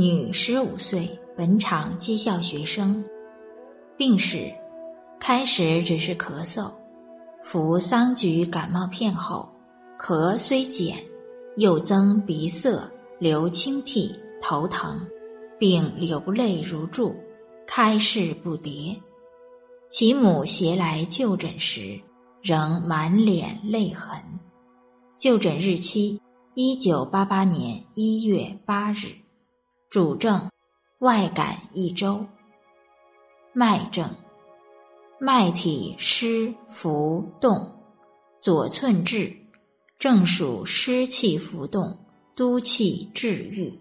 女，十五岁，本厂技校学生。病史：开始只是咳嗽，服桑菊感冒片后，咳虽减，又增鼻塞、流清涕、头疼，并流泪如注，开市不迭。其母携来就诊时，仍满脸泪痕。就诊日期：一九八八年一月八日。主症：外感一周。脉症：脉体湿浮动，左寸至，正属湿气浮动，督气治愈。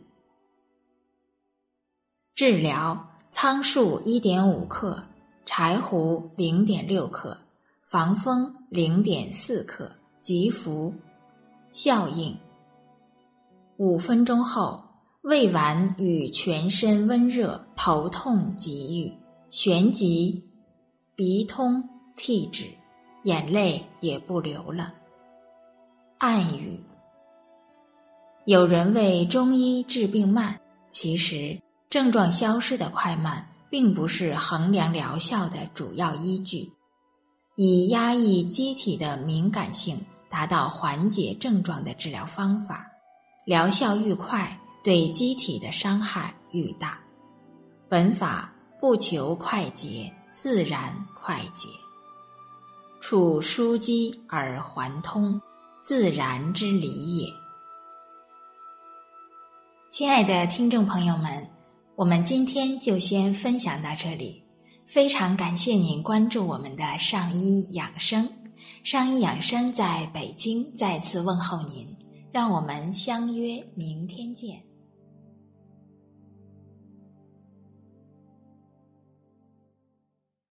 治疗：苍术一点五克，柴胡零点六克，防风零点四克，急服。效应：五分钟后。胃脘与全身温热、头痛即愈，旋即鼻通涕止，眼泪也不流了。暗语：有人为中医治病慢，其实症状消失的快慢并不是衡量疗效的主要依据。以压抑机体的敏感性，达到缓解症状的治疗方法，疗效愈快。对机体的伤害愈大，本法不求快捷，自然快捷。处枢机而还通，自然之理也。亲爱的听众朋友们，我们今天就先分享到这里。非常感谢您关注我们的上医养生，上医养生在北京再次问候您，让我们相约明天见。